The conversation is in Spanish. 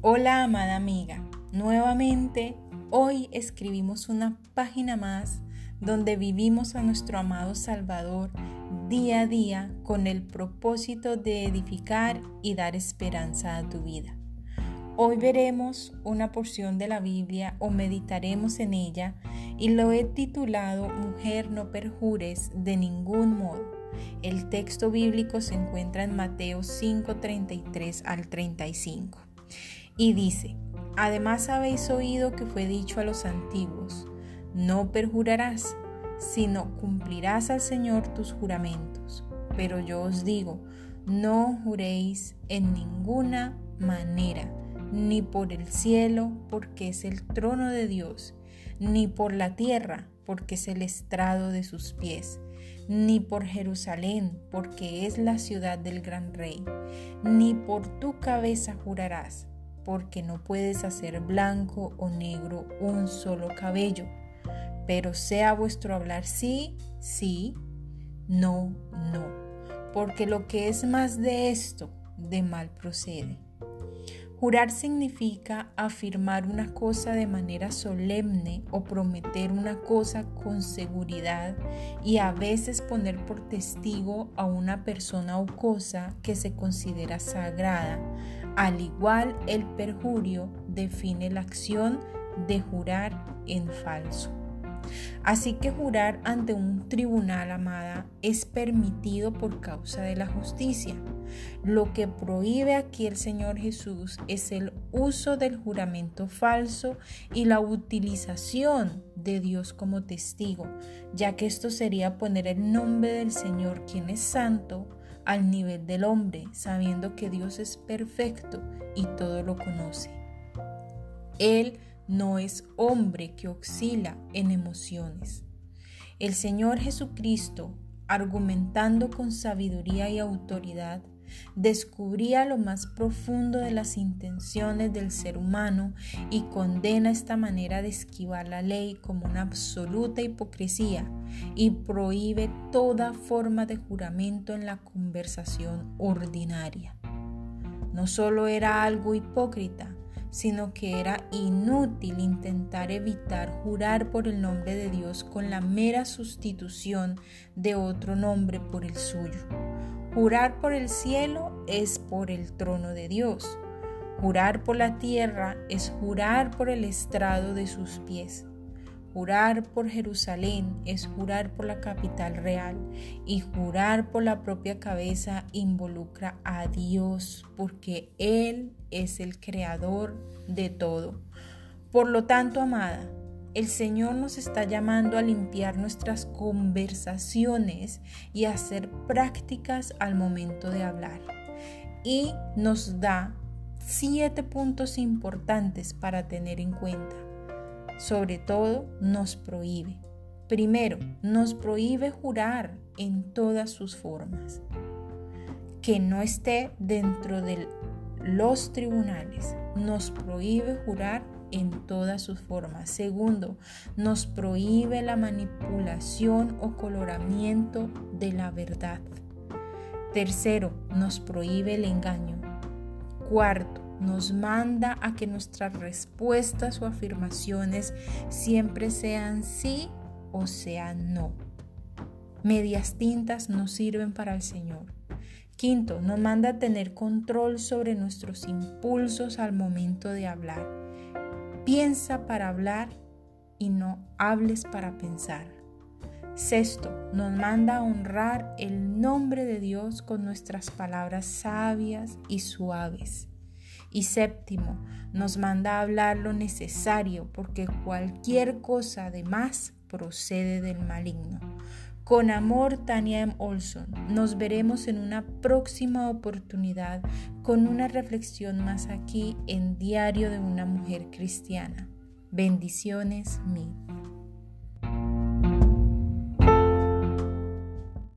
Hola amada amiga, nuevamente hoy escribimos una página más donde vivimos a nuestro amado Salvador día a día con el propósito de edificar y dar esperanza a tu vida. Hoy veremos una porción de la Biblia o meditaremos en ella y lo he titulado Mujer no perjures de ningún modo. El texto bíblico se encuentra en Mateo 5:33 al 35 y dice, además habéis oído que fue dicho a los antiguos, no perjurarás, sino cumplirás al Señor tus juramentos. Pero yo os digo, no juréis en ninguna manera, ni por el cielo, porque es el trono de Dios, ni por la tierra, porque es el estrado de sus pies, ni por Jerusalén, porque es la ciudad del gran rey, ni por tu cabeza jurarás porque no puedes hacer blanco o negro un solo cabello, pero sea vuestro hablar sí, sí, no, no, porque lo que es más de esto, de mal procede. Jurar significa afirmar una cosa de manera solemne o prometer una cosa con seguridad y a veces poner por testigo a una persona o cosa que se considera sagrada. Al igual, el perjurio define la acción de jurar en falso. Así que jurar ante un tribunal, amada, es permitido por causa de la justicia. Lo que prohíbe aquí el Señor Jesús es el uso del juramento falso y la utilización de Dios como testigo, ya que esto sería poner el nombre del Señor, quien es santo, al nivel del hombre, sabiendo que Dios es perfecto y todo lo conoce. Él no es hombre que oscila en emociones. El Señor Jesucristo, argumentando con sabiduría y autoridad, descubría lo más profundo de las intenciones del ser humano y condena esta manera de esquivar la ley como una absoluta hipocresía y prohíbe toda forma de juramento en la conversación ordinaria. No solo era algo hipócrita, sino que era inútil intentar evitar jurar por el nombre de Dios con la mera sustitución de otro nombre por el suyo. Jurar por el cielo es por el trono de Dios. Jurar por la tierra es jurar por el estrado de sus pies. Jurar por Jerusalén es jurar por la capital real y jurar por la propia cabeza involucra a Dios porque Él es el creador de todo. Por lo tanto, amada, el Señor nos está llamando a limpiar nuestras conversaciones y a hacer prácticas al momento de hablar. Y nos da siete puntos importantes para tener en cuenta sobre todo nos prohíbe. Primero, nos prohíbe jurar en todas sus formas, que no esté dentro de los tribunales. Nos prohíbe jurar en todas sus formas. Segundo, nos prohíbe la manipulación o coloramiento de la verdad. Tercero, nos prohíbe el engaño. Cuarto, nos manda a que nuestras respuestas o afirmaciones siempre sean sí o sean no. Medias tintas no sirven para el Señor. Quinto, nos manda a tener control sobre nuestros impulsos al momento de hablar. Piensa para hablar y no hables para pensar. Sexto, nos manda a honrar el nombre de Dios con nuestras palabras sabias y suaves. Y séptimo, nos manda a hablar lo necesario porque cualquier cosa de más procede del maligno. Con amor, Tania M. Olson. Nos veremos en una próxima oportunidad con una reflexión más aquí en Diario de una Mujer Cristiana. Bendiciones mil.